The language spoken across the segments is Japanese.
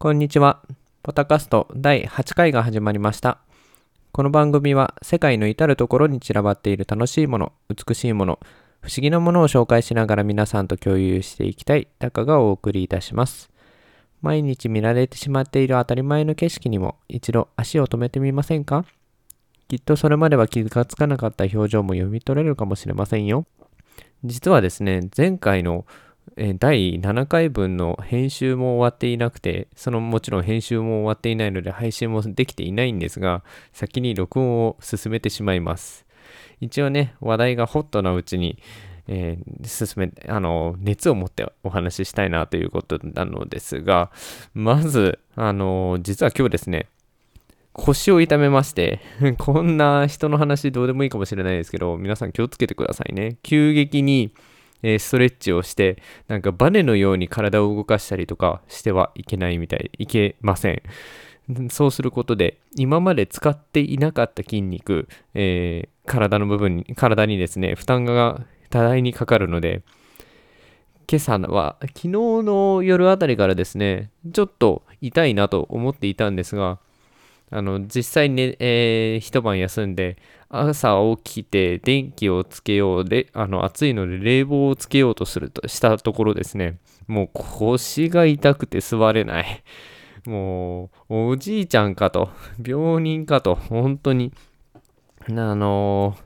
こんにちは。ポタカスト第8回が始まりました。この番組は世界の至るところに散らばっている楽しいもの、美しいもの、不思議なものを紹介しながら皆さんと共有していきたいタカがお送りいたします。毎日見られてしまっている当たり前の景色にも一度足を止めてみませんか？きっとそれまでは気がつかなかった表情も読み取れるかもしれませんよ。実はですね、前回のえ第7回分の編集も終わっていなくて、そのもちろん編集も終わっていないので配信もできていないんですが、先に録音を進めてしまいます。一応ね、話題がホットなうちに、えー進め、あの、熱を持ってお話ししたいなということなのですが、まず、あの、実は今日ですね、腰を痛めまして、こんな人の話どうでもいいかもしれないですけど、皆さん気をつけてくださいね。急激に、えーストレッチをして、なんかバネのように体を動かしたりとかしてはいけないみたい、いけません。そうすることで、今まで使っていなかった筋肉、えー体の部分に、体にですね、負担が多大にかかるので、今朝は、昨日の夜あたりからですね、ちょっと痛いなと思っていたんですが、あの実際に、えー一晩休んで朝起きて電気をつけようであの暑いので冷房をつけようとするとしたところですね。もう腰が痛くて座れない。もうおじいちゃんかと病人かと本当に。あの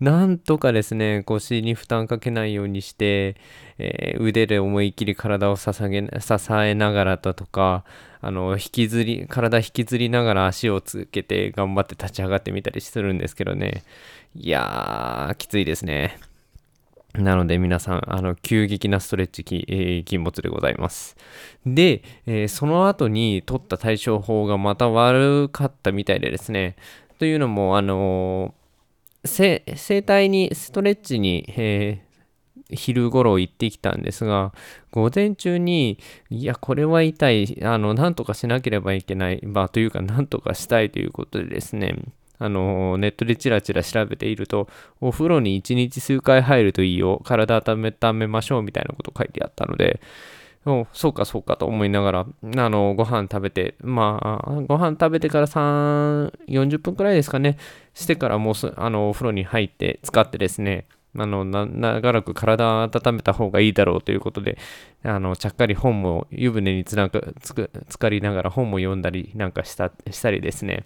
なんとかですね腰に負担かけないようにして、えー腕で思いっきり体を捧げ支えながらだとかあの引きずり体引きずりながら足をつけて頑張って立ち上がってみたりするんですけどね。いやーきついですね。なので皆さんあの急激なストレッチ、えー禁物でございます。で、えーその後に取った対処法がまた悪かったみたいでですね。というのもあの整体にストレッチに、えー昼頃行ってきたんですが、午前中に、いや、これは痛い、あの、なんとかしなければいけない、まあ、というか、なんとかしたいということでですね、あの、ネットでチラチラ調べていると、お風呂に一日数回入るといいよ、体温めましょうみたいなこと書いてあったので、そうかそうかと思いながら、あの、ご飯食べて、まあ、ご飯食べてから3、40分くらいですかね、してからもう、あの、お風呂に入って、使ってですね、あの長らく体を温めた方がいいだろうということで、あのちゃっかり本も湯船につながつく浸かりながら本も読んだりなんかしたしたりですね、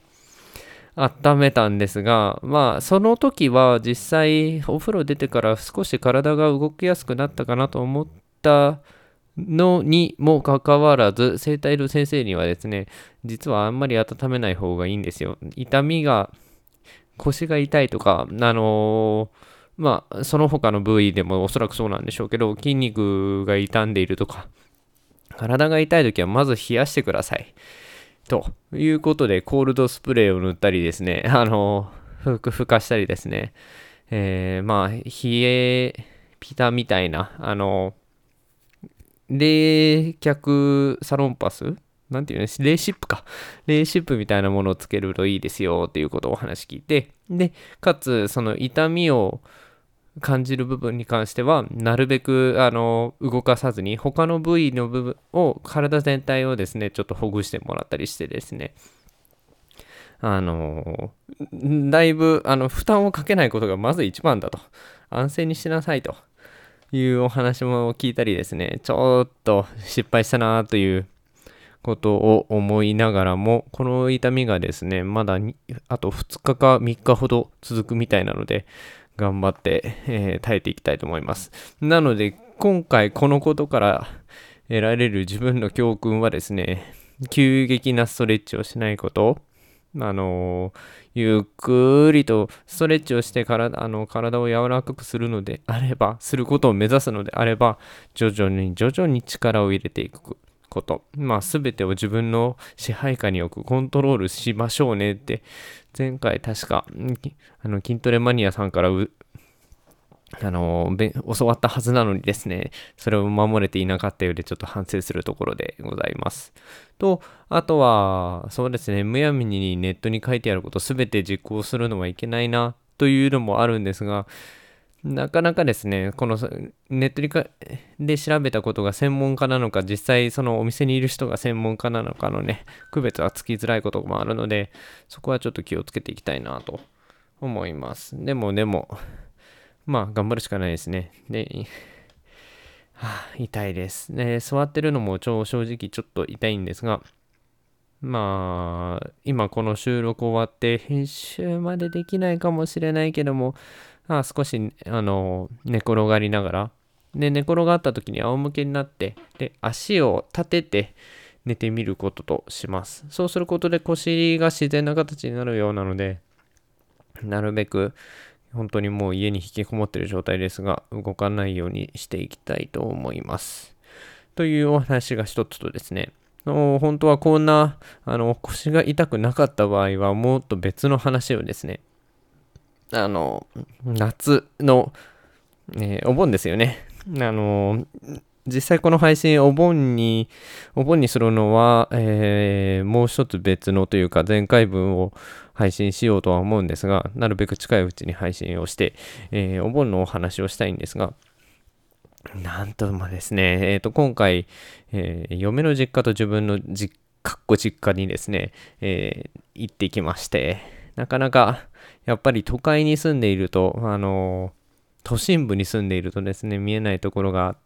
温めたんですが、まあ、その時は実際お風呂出てから少し体が動きやすくなったかなと思ったのにもかかわらず、整体の先生にはですね、実はあんまり温めない方がいいんですよ。痛みが、腰が痛いとか、あのーまあ、その他の部位でもおそらくそうなんでしょうけど、筋肉が傷んでいるとか、体が痛い時はまず冷やしてください。ということで、コールドスプレーを塗ったりですね、あの、ふくふかしたりですね、えーまあ、冷えピタみたいな、あの、冷却サロンパス？なんていうの冷シップか。冷シップみたいなものをつけるといいですよっていうことをお話聞いて、で、かつ、その痛みを感じる部分に関しては、なるべく、あの、動かさずに、他の部位の部分を、体全体をですね、ちょっとほぐしてもらったりしてですね、あの、だいぶ、あの、負担をかけないことがまず一番だと。安静にしなさいと。いうお話も聞いたりですね、ちょっと失敗したなということを思いながらも、この痛みがですね、まだあと2日か3日ほど続くみたいなので、頑張って、えー耐えていきたいと思います。なので、今回このことから得られる自分の教訓はですね、急激なストレッチをしないこと、あのゆっくりとストレッチをして体あの体を柔らかくするのであれば、することを目指すのであれば、徐々に徐々に力を入れていくこと。まあ、すべてを自分の支配下に置く、コントロールしましょうねって、前回確か、あの筋トレマニアさんからあの教わったはずなのにですね、それを守れていなかったようでちょっと反省するところでございます。と、あとは、そうですね、むやみにネットに書いてあることすべて実行するのはいけないなというのもあるんですが、なかなかですね、このネットで調べたことが専門家なのか、実際そのお店にいる人が専門家なのかのね、区別はつきづらいこともあるので、そこはちょっと気をつけていきたいなと思います。でもでも、まあ頑張るしかないですね。で、はあ、痛いです。ね、座ってるのも超正直ちょっと痛いんですが、まあ、今この収録終わって編集までできないかもしれないけども、あ少し、あの、寝転がりながら、で、寝転がった時に仰向けになって、で、足を立てて寝てみることとします。そうすることで腰が自然な形になるようなので、なるべく、本当にもう家に引きこもってる状態ですが、動かないようにしていきたいと思います。というお話が一つとですね、本当はこんなあの腰が痛くなかった場合はもっと別の話をですね。あの夏の、えー、お盆ですよね。あの実際この配信お盆にお盆にするのは、えー、もう一つ別のというか前回分を配信しようとは思うんですがなるべく近いうちに配信をして、えー、お盆のお話をしたいんですがなんともですね、えっ、ー、と、今回、えー、嫁の実家と自分の実かっこ実家にですね、え、行ってきまして、なかなか、やっぱり都会に住んでいると、あの都心部に住んでいるとですね、見えないところがあっ、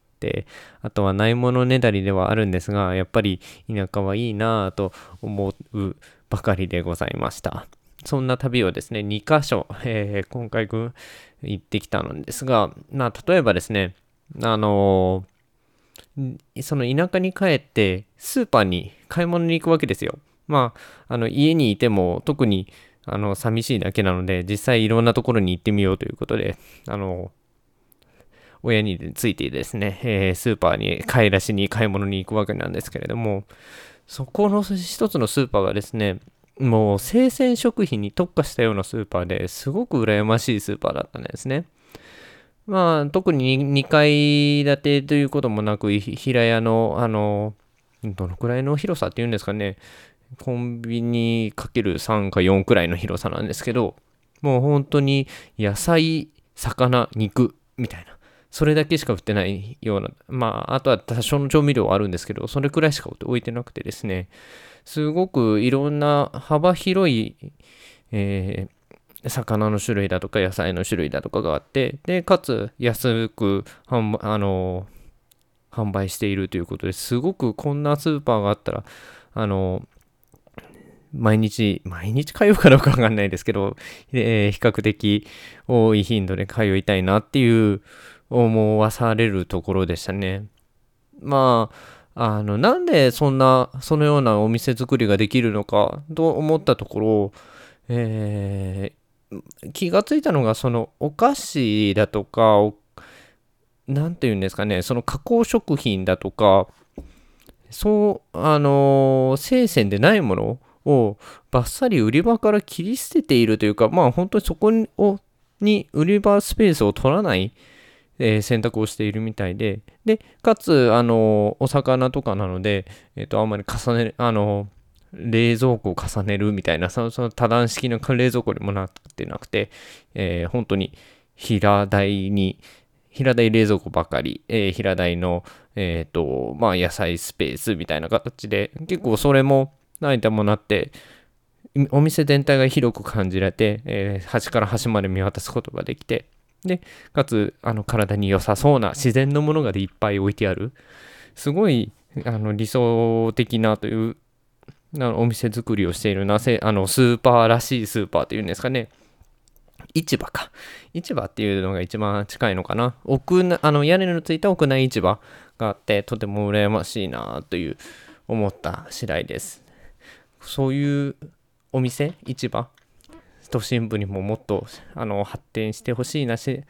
あとはないものねだりではあるんですが、やっぱり田舎はいいなぁと思うばかりでございました。そんな旅をですね、2カ所、えー、今回行ってきたのですが、まあ、例えばですね、あのー、その田舎に帰ってスーパーに買い物に行くわけですよ。まあ、あの家にいても特にあの寂しいだけなので実際いろんなところに行ってみようということで、あの親についてですね、えー、スーパーに買い出しに買い物に行くわけなんですけれども、そこの一つのスーパーがですね、もう生鮮食品に特化したようなスーパーですごく羨ましいスーパーだったんですね。まあ、特に2階建てということもなく、平屋の、あの、どのくらいの広さっていうんですかね、コンビニかける3か4くらいの広さなんですけど、もう本当に野菜、魚、肉みたいな、それだけしか売ってないような、まあ、あとは多少の調味料はあるんですけど、それくらいしか置いてなくてですね、すごくいろんな幅広い、えー、魚の種類だとか野菜の種類だとかがあって、で、かつ安く販あの販売しているということです。ごくこんなスーパーがあったら、あの毎日、毎日通うかどうかわかんないですけど、えー、比較的多い頻度で通いたいなっていう思わされるところでしたね。まあ、あの、なんでそんな、そのようなお店作りができるのかと思ったところ、えー、気がついたのがそのお菓子だとか何て言うんですかねその加工食品だとかそうあの生鮮でないものをバッサリ売り場から切り捨てているというかまあ本当にそこに売り場スペースを取らない、えー、選択をしているみたいででかつあのお魚とかなので、えっ、ー、とあんまり重ねあの冷蔵庫を重ねるみたいな、そのその多段式の冷蔵庫にもなってなくて、えー、本当に平台に、平台冷蔵庫ばかり、えー、平台の、えっ、ー、と、まあ野菜スペースみたいな形で、結構それも何ともなって、お店全体が広く感じられて、えー、端から端まで見渡すことができて、で、かつ、あの、体に良さそうな自然のものがでいっぱい置いてある。すごい、あの、理想的なというお店作りをしているなせあのスーパーらしいスーパーというんですかね。市場か。市場っていうのが一番近いのかな。屋あの屋根のついた屋内市場があってとても羨ましいなという思った次第です。そういうお店？市場？都心部にももっとあの発展してほしいなし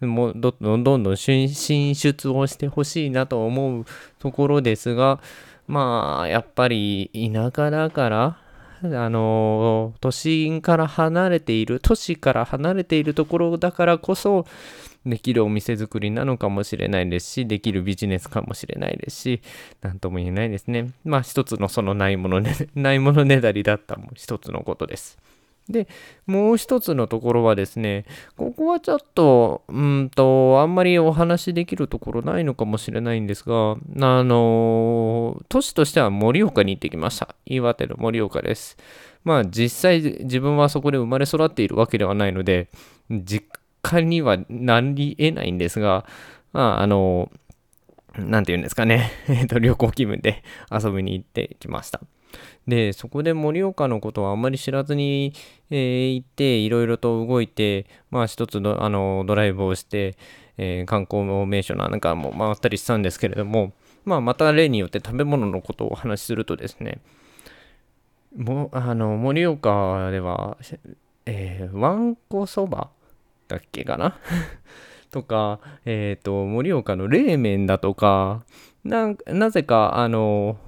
もうどんどんどん進出をしてほしいなと思うところですがまあ、やっぱり田舎だから、あの、都心から離れている、都市から離れているところだからこそ、できるお店作りなのかもしれないですし、できるビジネスかもしれないですし、なんとも言えないですね。まあ、一つのそのないものね、ないものねだりだったも一つのことです。で、もう一つのところはですね、ここはちょっと、うんと、あんまりお話できるところないのかもしれないんですが、あの、都市としては盛岡に行ってきました。岩手の盛岡です。まあ実際自分はそこで生まれ育っているわけではないので、実家にはなり得ないんですが、まああの、なんて言うんですかね、旅行気分で遊びに行ってきました。で、そこで盛岡のことはあんまり知らずに、えー、行って、いろいろと動いて、まあ一つのあのドライブをして、えー、観光名所なんかも回ったりしたんですけれども、まあまた例によって食べ物のことをお話しするとですね、もあの盛岡では、え、わんこそばだっけかな？とか、えっ、ー、と、盛岡の冷麺だとか、なぜか、あの、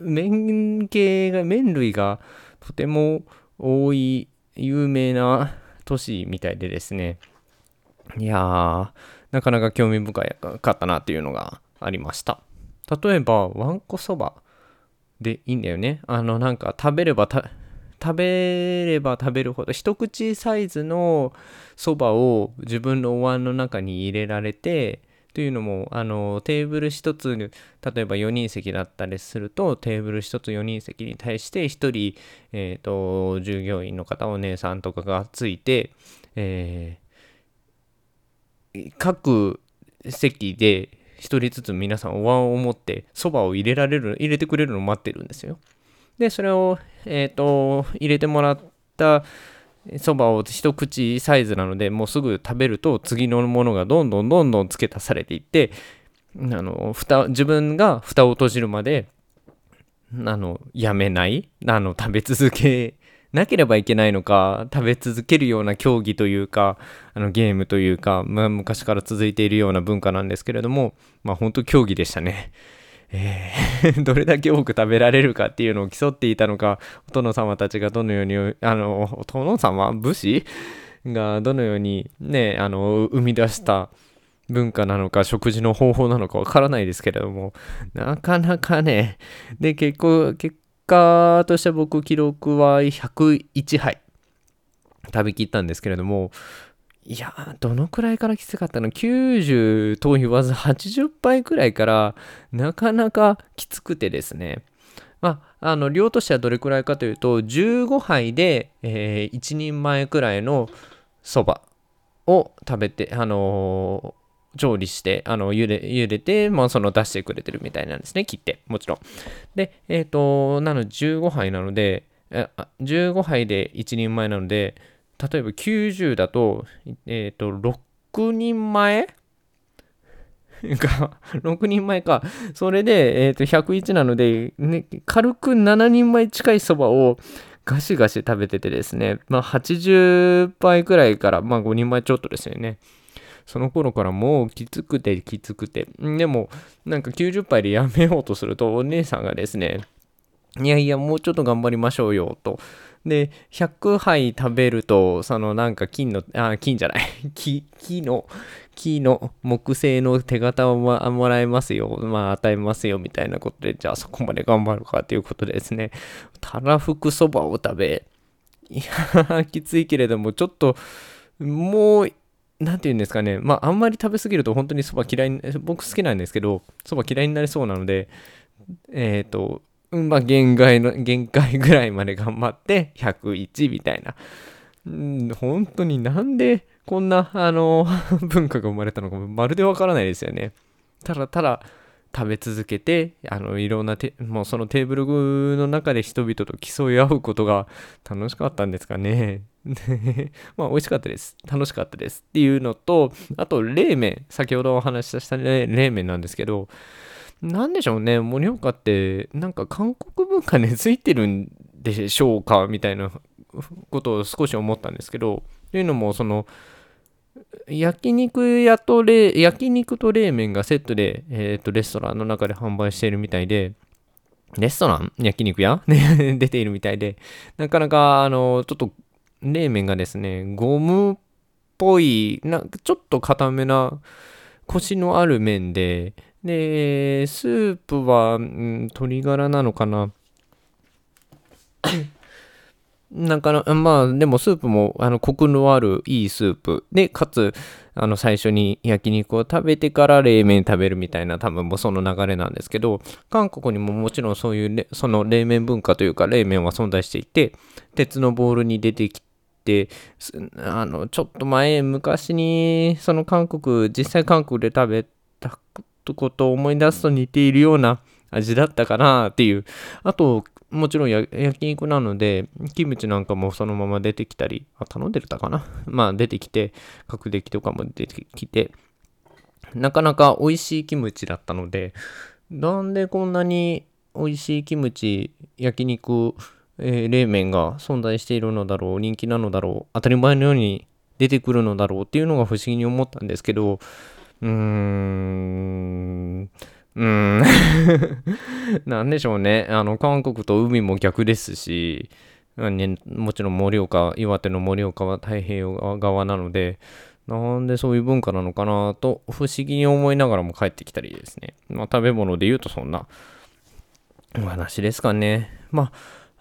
麺系が、麺類がとても多い、有名な都市みたいでですね。いやー、なかなか興味深かったなっていうのがありました。例えば、わんこそばでいいんだよね。あの、なんか食べれば食べれば食べるほど一口サイズのそばを自分のお椀の中に入れられてというのもあのテーブル1つ例えば4人席だったりするとテーブル1つ4人席に対して1人、えーと、従業員の方お姉さんとかがついて、えー、各席で1人ずつ皆さんお椀を持ってそばを入れられる入れてくれるのを待ってるんですよ。で、それを、えっ、ー、と、入れてもらったそばを一口サイズなので、もうすぐ食べると次のものがどんどんどんどん付け足されていって、あの、蓋、自分が蓋を閉じるまで、あの、やめない、あの、食べ続けなければいけないのか、食べ続けるような競技というか、あのゲームというか、まあ、昔から続いているような文化なんですけれども、まあ本当競技でしたね。えー どれだけ多く食べられるかっていうのを競っていたのか、お殿様たちがどのように、あの、お殿様武士がどのようにね、あの、生み出した文化なのか、食事の方法なのかわからないですけれども、なかなかね、で、結構、結果として僕記録は101杯食べきったんですけれども、いやどのくらいからきつかったの ?90 と言わず80杯くらいからなかなかきつくてですね。まあ、あの量としてはどれくらいかというと15杯で、えー、1人前くらいのそばを食べて、あのー、調理して、あの、茹で、茹でて、まあ、その出してくれてるみたいなんですね。切って、もちろん。で、えっ、ー、と、なの15杯なので、15杯で1人前なので、例えば90だと、えっ、ー、と、6人前？が、6人前か。それで、えっ、ー、と、101なので、ね、軽く7人前近いそばをガシガシ食べててですね、まあ、80杯くらいから、まあ、5人前ちょっとですよね。その頃からもうきつくてきつくて。でも、なんか90杯でやめようとすると、お姉さんがですね、いやいや、もうちょっと頑張りましょうよ、と。で、100杯食べると、そのなんか金の、あ、金じゃない、木、木の、木の木製の手形をもらえますよ、まあ与えますよ、みたいなことで、じゃあそこまで頑張るかということでですね、たらふくそばを食べ、いや、きついけれども、ちょっと、もう、なんて言うんですかね、まああんまり食べ過ぎると本当にそば嫌い、僕好きなんですけど、そば嫌いになりそうなので、えっ、ー、と、まあ、限界の、限界ぐらいまで頑張って、101みたいな。うん、本当になんでこんな、あの、文化が生まれたのかまるでわからないですよね。ただただ食べ続けて、あの、いろんなて、もうそのテーブルの中で人々と競い合うことが楽しかったんですかね。まあ、美味しかったです。楽しかったです。っていうのと、あと、冷麺。先ほどお話しした冷麺なんですけど、なんでしょうね、盛岡って、なんか韓国文化根付いてるんでしょうかみたいなことを少し思ったんですけど、というのも、その、焼肉屋と冷、焼肉と冷麺がセットで、えっ、ー、と、レストランの中で販売しているみたいで、レストラン？焼肉屋？ね、出ているみたいで、なかなか、あの、ちょっと、冷麺がですね、ゴムっぽい、なちょっと固めな、コシのある麺で、で、スープは、ん、鶏ガラなのかな？なんかな、まあ、でもスープも、あの、コクのあるいいスープ。で、かつ、あの、最初に焼肉を食べてから冷麺食べるみたいな、多分もうその流れなんですけど、韓国にももちろんそういう、その冷麺文化というか、冷麺は存在していて、鉄のボールに出てきて、あの、ちょっと前、昔に、その韓国、実際韓国で食べたことを思い出すと似ているような味だったかなっていう。あと、もちろん焼肉なので、キムチなんかもそのまま出てきたり、あ、頼んでたかな？まあ出てきて、角出来とかも出てきて、なかなか美味しいキムチだったので、なんでこんなに美味しいキムチ、焼肉、えー、冷麺が存在しているのだろう、人気なのだろう、当たり前のように出てくるのだろうっていうのが不思議に思ったんですけど、うーん、うーん なんでしょうね。あの、韓国と海も逆ですし、ね、もちろん盛岡、岩手の盛岡は太平洋側なので、なんでそういう文化なのかなと不思議に思いながらも帰ってきたりですね。まあ食べ物で言うとそんなお話ですかね。ま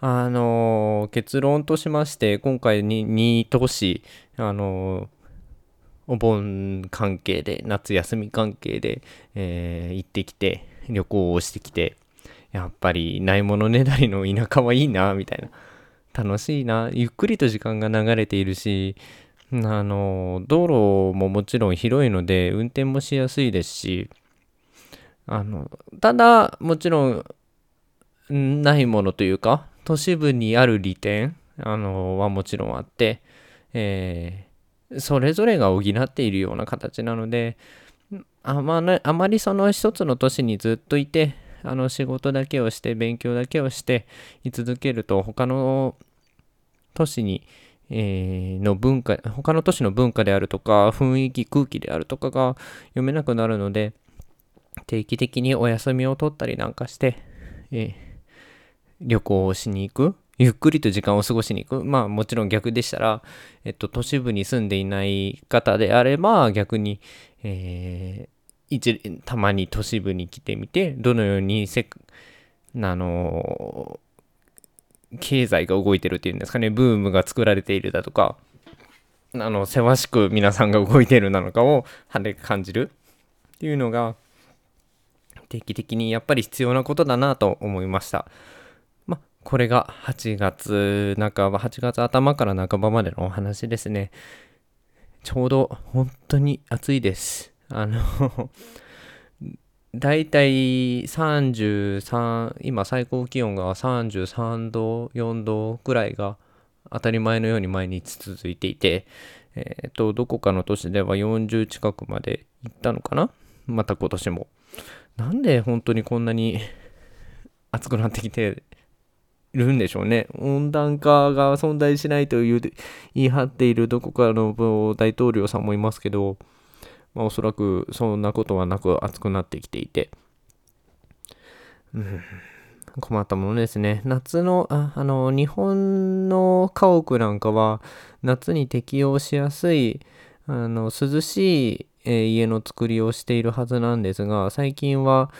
あ、あのー、結論としまして、今回に2都市、あのー、お盆関係で、夏休み関係で、えー、行ってきて、旅行をしてきて、やっぱりないものねだりの田舎はいいな、みたいな。楽しいな。ゆっくりと時間が流れているし、あの、道路ももちろん広いので、運転もしやすいですし、あの、ただ、もちろん、ないものというか、都市部にある利点、あの、はもちろんあって、えーそれぞれが補っているような形なので、あまあまりその一つの都市にずっといて、あの仕事だけをして、勉強だけをして居続けると、他の都市に、えー、の文化、他の都市の文化であるとか、雰囲気、空気であるとかが読めなくなるので、定期的にお休みを取ったりなんかして、えー、旅行をしに行くゆっくりと時間を過ごしに行く。まあもちろん逆でしたら、えっと、都市部に住んでいない方であれば、逆に、えー、たまに都市部に来てみて、どのようにせ、あの経済が動いてるっていうんですかね、ブームが作られているだとか、あの、せわしく皆さんが動いてるなのかを肌で感じるっていうのが、定期的にやっぱり必要なことだなと思いました。これが8月半ば、8月頭から半ばまでのお話ですね。ちょうど本当に暑いです。あのだいたい33、今最高気温が33度、4度くらいが当たり前のように毎日続いていて、えっ、ー、と、どこかの都市では40近くまで行ったのかな？また今年も。なんで本当にこんなに暑くなってきてるんでしょうね。温暖化が存在しないという言い張っているどこかの大統領さんもいますけど、まあ、おそらくそんなことはなく暑くなってきていて、うん、困ったものですね。夏の、ああの、日本の家屋なんかは夏に適用しやすい、あの、涼しい、えー、家の作りをしているはずなんですが、最近は、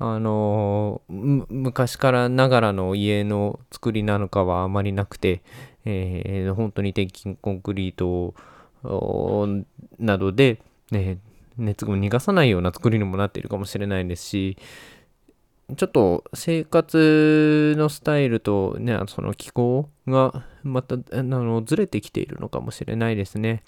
あの昔からながらの家の作りなのかはあまりなくて、えー、本当に鉄筋コンクリートなどで、ね、熱を逃がさないような作りにもなっているかもしれないですし、ちょっと生活のスタイルとね、その気候がまたあのずれてきているのかもしれないですね。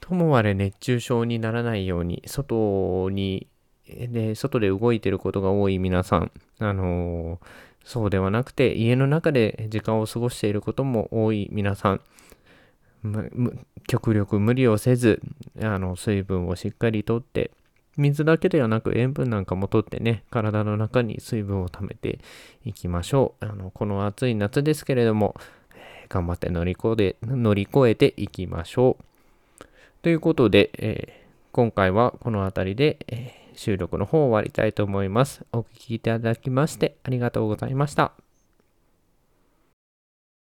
ともあれ熱中症にならないように、外にで、外で動いてることが多い皆さん、あのー、そうではなくて、家の中で時間を過ごしていることも多い皆さん、極力無理をせず、あの、水分をしっかりとって、水だけではなく塩分なんかもとってね、体の中に水分を溜めていきましょう。あの、この暑い夏ですけれども、頑張って乗り越え乗り越えていきましょう。ということで、えー、今回はこの辺りで、えー収録の方を終わりたいと思います。お聴きいただきましてありがとうございました。